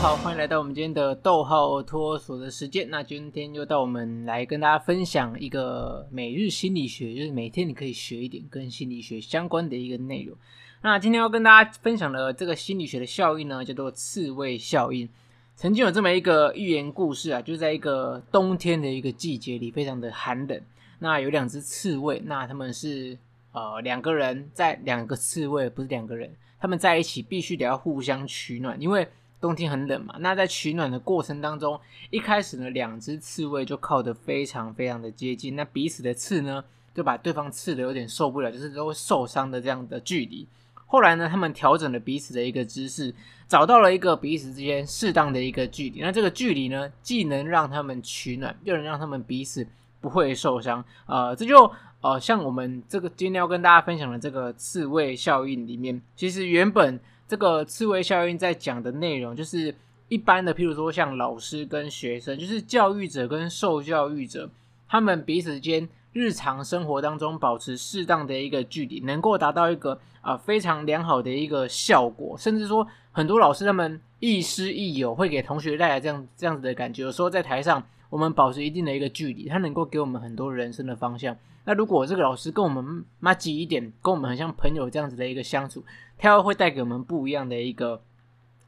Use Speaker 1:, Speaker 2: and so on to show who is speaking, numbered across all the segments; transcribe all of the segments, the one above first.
Speaker 1: 好，欢迎来到我们今天的逗号托所的时间。那今天又到我们来跟大家分享一个每日心理学，就是每天你可以学一点跟心理学相关的一个内容。那今天要跟大家分享的这个心理学的效应呢，叫做刺猬效应。曾经有这么一个寓言故事啊，就在一个冬天的一个季节里，非常的寒冷。那有两只刺猬，那他们是呃两个人在两个刺猬，不是两个人，他们在一起必须得要互相取暖，因为冬天很冷嘛。那在取暖的过程当中，一开始呢，两只刺猬就靠得非常非常的接近，那彼此的刺呢，就把对方刺得有点受不了，就是都会受伤的这样的距离。后来呢，他们调整了彼此的一个姿势，找到了一个彼此之间适当的一个距离。那这个距离呢，既能让他们取暖，又能让他们彼此不会受伤。呃，这就呃，像我们这个今天要跟大家分享的这个刺猬效应里面，其实原本这个刺猬效应在讲的内容，就是一般的，譬如说像老师跟学生，就是教育者跟受教育者，他们彼此间。日常生活当中保持适当的一个距离，能够达到一个啊、非常良好的一个效果。甚至说，很多老师他们亦师亦友，会给同学带来这样这样子的感觉。有时候在台上，我们保持一定的一个距离，他能够给我们很多人生的方向。那如果这个老师跟我们麻吉一点，跟我们很像朋友这样子的一个相处，他又会带给我们不一样的一个，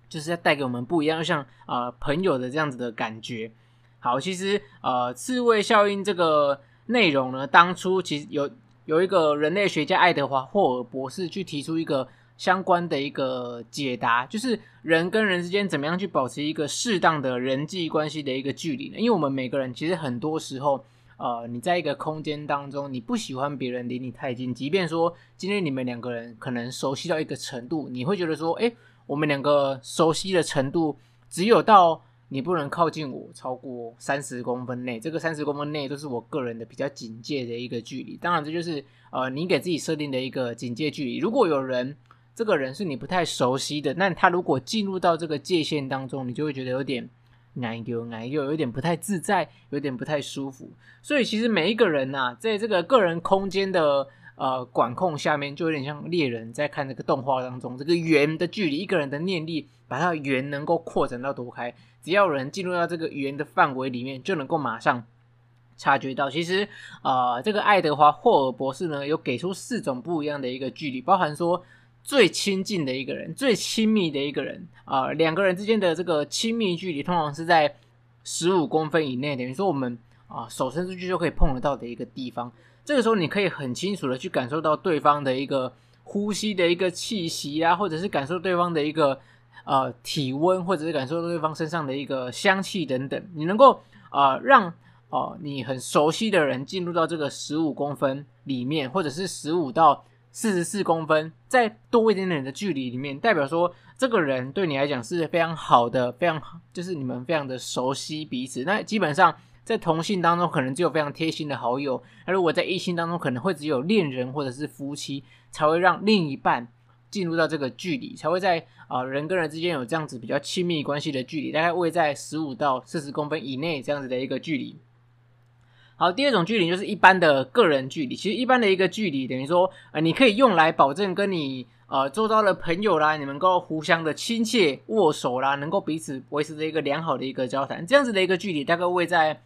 Speaker 1: 就是要带给我们不一样，就像、呃、朋友的这样子的感觉。好，其实呃刺猬效应这个。内容呢？当初其实有有一个人类学家爱德华霍尔博士去提出一个相关的一个解答，就是人跟人之间怎么样去保持一个适当的人际关系的一个距离呢？因为我们每个人其实很多时候，呃，你在一个空间当中，你不喜欢别人离你太近，即便说今天你们两个人可能熟悉到一个程度，你会觉得说，诶，我们两个熟悉的程度只有到。你不能靠近我超过三十公分内，这个三十公分内都是我个人的比较警戒的一个距离。当然，这就是呃你给自己设定的一个警戒距离。如果有人，这个人是你不太熟悉的，那他如果进入到这个界限当中，你就会觉得有点难丢难又有点不太自在，有点不太舒服。所以，其实每一个人呐、在这个个人空间的呃管控下面，就有点像猎人在看这个动画当中，这个圆的距离，一个人的念力把它的圆能够扩展到多开。只要人进入到这个圆的范围里面，就能够马上察觉到。其实，呃，这个爱德华霍尔博士呢，有给出四种不一样的一个距离，包含说最亲近的一个人、最亲密的一个人，啊、两个人之间的这个亲密距离通常是在十五公分以内，等于说我们啊、手伸出去就可以碰得到的一个地方。这个时候，你可以很清楚的去感受到对方的一个呼吸的一个气息啊，或者是感受对方的一个。呃，体温或者是感受对方身上的一个香气等等，你能够呃让呃你很熟悉的人进入到这个十五公分里面，或者是十五到四十四公分，再多一点点的距离里面，代表说这个人对你来讲是非常好的，非常就是你们非常的熟悉彼此。那基本上在同性当中，可能只有非常贴心的好友；那如果在异性当中，可能会只有恋人或者是夫妻才会让另一半。进入到这个距离，才会在啊、人跟人之间有这样子比较亲密关系的距离，大概位在十五到四十公分以内这样子的一个距离。好，第二种距离就是一般的个人距离。其实一般的一个距离，等于说、呃，你可以用来保证跟你呃周遭的朋友啦，你们能够互相的亲切握手啦，能够彼此维持着一个良好的一个交谈。这样子的一个距离，大概位在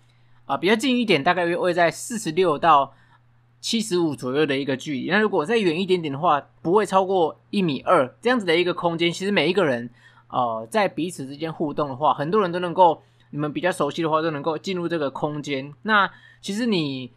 Speaker 1: 啊、比较近一点，大概位在四十六到。七十五左右的一个距离，那如果再远一点点的话，不会超过一米二这样子的一个空间。其实每一个人，呃，在彼此之间互动的话，很多人都能够，你们比较熟悉的话，都能够进入这个空间。那其实你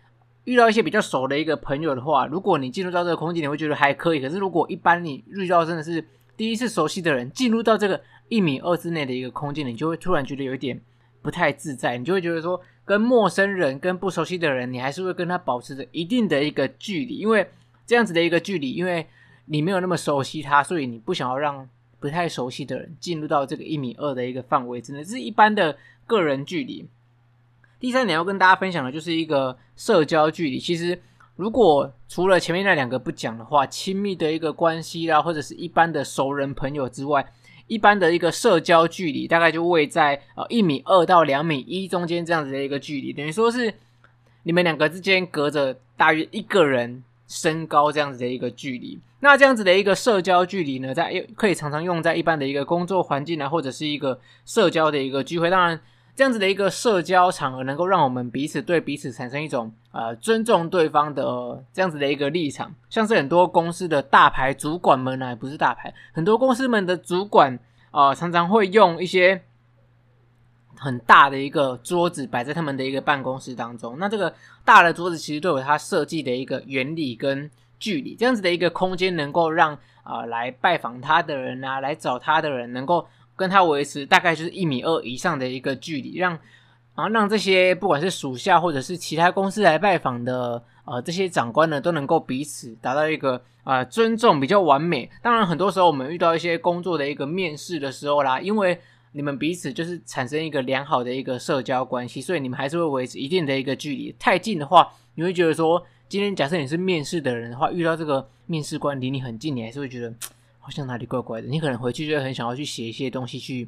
Speaker 1: 遇到一些比较熟的一个朋友的话，如果你进入到这个空间，你会觉得还可以。可是如果一般你遇到真的是第一次熟悉的人，进入到这个一米二之内的一个空间，你就会突然觉得有一点不太自在，你就会觉得说。跟陌生人、跟不熟悉的人，你还是会跟他保持着一定的一个距离，因为这样子的一个距离，因为你没有那么熟悉他，所以你不想要让不太熟悉的人进入到这个一米二的一个范围之内，这是一般的个人距离。第三点要跟大家分享的就是一个社交距离。其实，如果除了前面那两个不讲的话，亲密的一个关系啦，或者是一般的熟人朋友之外。一般的一个社交距离大概就位在呃一米二到两米一中间这样子的一个距离，等于说是你们两个之间隔着大约一个人身高这样子的一个距离。那这样子的一个社交距离呢，在可以常常用在一般的一个工作环境啊，或者是一个社交的一个聚会。当然，这样子的一个社交场合，能够让我们彼此对彼此产生一种呃尊重对方的、这样子的一个立场。像是很多公司的大牌主管们呢、不是大牌，很多公司们的主管啊、常常会用一些很大的一个桌子摆在他们的一个办公室当中。那这个大的桌子其实都有它设计的一个原理跟。距离这样子的一个空间，能够让啊、来拜访他的人啊，来找他的人，能够跟他维持大概就是一米二以上的一个距离，让然后让这些不管是属下或者是其他公司来拜访的呃这些长官呢，都能够彼此达到一个啊、呃、尊重，比较完美。当然，很多时候我们遇到一些工作的一个面试的时候啦，因为你们彼此就是产生一个良好的一个社交关系，所以你们还是会维持一定的一个距离。太近的话，你会觉得说。今天假设你是面试的人的话，遇到这个面试官离你很近，你还是会觉得 好像哪里怪怪的。你可能回去就会很想要去写一些东西，去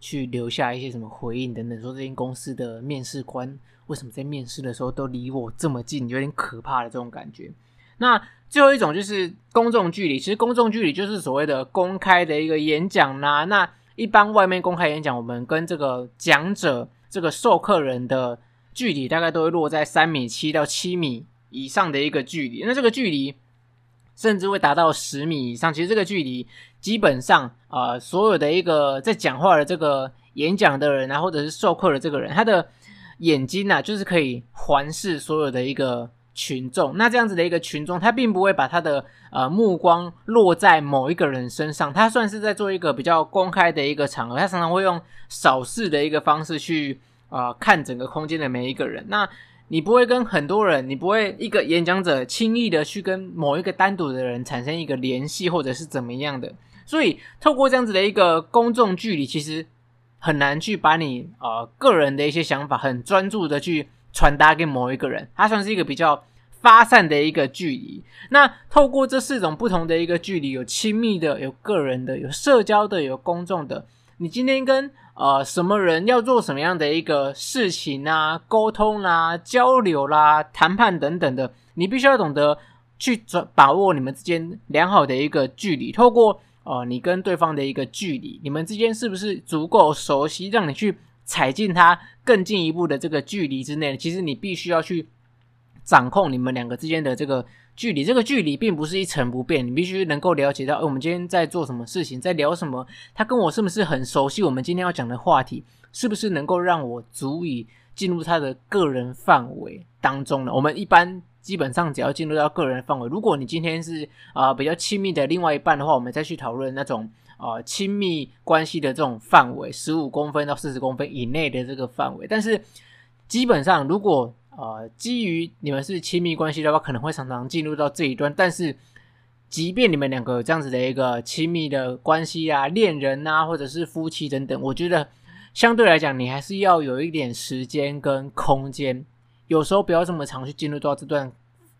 Speaker 1: 去留下一些什么回应等等。说这间公司的面试官为什么在面试的时候都离我这么近，有点可怕的这种感觉。那最后一种就是公众距离，其实公众距离就是所谓的公开的一个演讲啦。那一般外面公开演讲，我们跟这个讲者、这个授课人的距离大概都会落在三米七到七米。以上的一个距离，那这个距离甚至会达到十米以上。其实这个距离基本上，呃，所有的一个在讲话的这个演讲的人啊，或者是授课的这个人，他的眼睛啊，就是可以环视所有的一个群众。那这样子的一个群众，他并不会把他的呃目光落在某一个人身上，他算是在做一个比较公开的一个场合。他常常会用扫视的一个方式去啊、看整个空间的每一个人。那你不会跟很多人，你不会一个演讲者轻易的去跟某一个单独的人产生一个联系，或者是怎么样的。所以，透过这样子的一个公众距离，其实很难去把你呃个人的一些想法很专注的去传达给某一个人。它算是一个比较发散的一个距离。那透过这四种不同的一个距离，有亲密的，有个人的，有社交的，有公众的。你今天跟呃，什么人要做什么样的一个事情啊？沟通啦、交流啦、谈判等等的，你必须要懂得去抓把握你们之间良好的一个距离。透过呃，你跟对方的一个距离，你们之间是不是足够熟悉，让你去踩进他更进一步的这个距离之内？其实你必须要去掌控你们两个之间的这个。距离这个距离并不是一成不变，你必须能够了解到，哎，我们今天在做什么事情，在聊什么，他跟我是不是很熟悉？我们今天要讲的话题是不是能够让我足以进入他的个人范围当中呢？我们一般基本上只要进入到个人范围，如果你今天是啊、比较亲密的另外一半的话，我们再去讨论那种啊、亲密关系的这种范围，十五公分到四十公分以内的这个范围。但是基本上如果呃，基于你们是亲密关系的话，可能会常常进入到这一段。但是，即便你们两个有这样子的一个亲密的关系啊，恋人啊，或者是夫妻等等，我觉得相对来讲，你还是要有一点时间跟空间。有时候不要这么长去进入到这段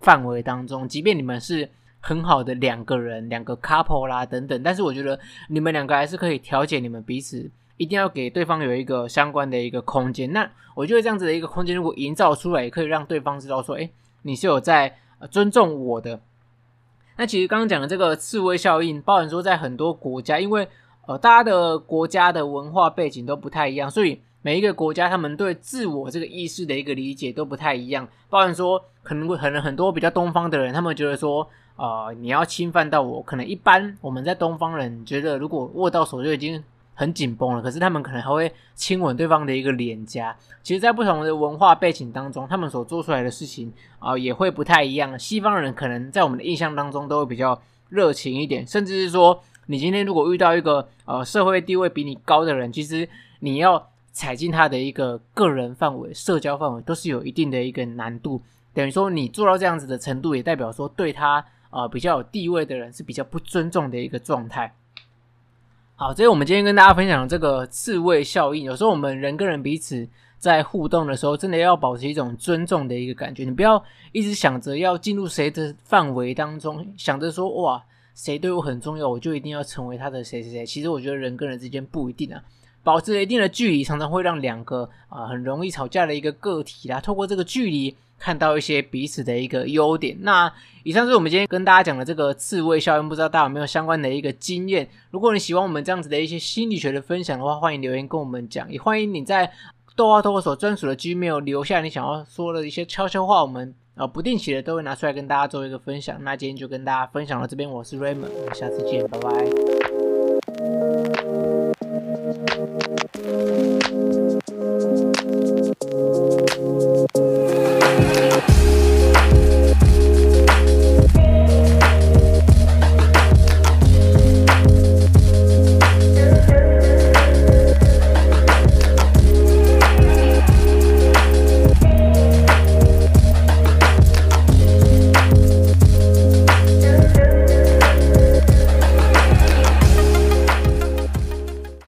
Speaker 1: 范围当中。即便你们是很好的两个人，两个 couple 啦等等，但是我觉得你们两个还是可以调节你们彼此。一定要给对方有一个相关的一个空间。那我觉得这样子的一个空间，如果营造出来，也可以让对方知道说，诶，你是有在尊重我的。那其实刚刚讲的这个刺猬效应，包含说在很多国家，因为呃大家的国家的文化背景都不太一样，所以每一个国家他们对自我这个意识的一个理解都不太一样。包含说，可能可能很多比较东方的人，他们觉得说，呃，你要侵犯到我，可能一般我们在东方人觉得，如果握到手就已经。很紧绷了，可是他们可能还会亲吻对方的一个脸颊。其实，在不同的文化背景当中，他们所做出来的事情啊、也会不太一样。西方人可能在我们的印象当中都会比较热情一点，甚至是说，你今天如果遇到一个呃社会地位比你高的人，其实你要踩进他的一个个人范围、社交范围，都是有一定的一个难度。等于说，你做到这样子的程度，也代表说对他呃比较有地位的人是比较不尊重的一个状态。好，这是我们今天跟大家分享的这个刺猬效应。有时候我们人跟人彼此在互动的时候，真的要保持一种尊重的一个感觉。你不要一直想着要进入谁的范围当中，想着说哇，谁对我很重要，我就一定要成为他的谁谁谁。其实我觉得人跟人之间不一定啊。保持一定的距离，常常会让两个啊、呃、很容易吵架的一个个体啦，透过这个距离看到一些彼此的一个优点。那以上是我们今天跟大家讲的这个刺猬效应，不知道大家有没有相关的一个经验？如果你喜欢我们这样子的一些心理学的分享的话，欢迎留言跟我们讲，也欢迎你在豆花托儿所专属的 Gmail 留下你想要说的一些悄悄话，我们啊不定期的都会拿出来跟大家做一个分享。那今天就跟大家分享到这边，我是 Raymond，我们下次见，拜拜。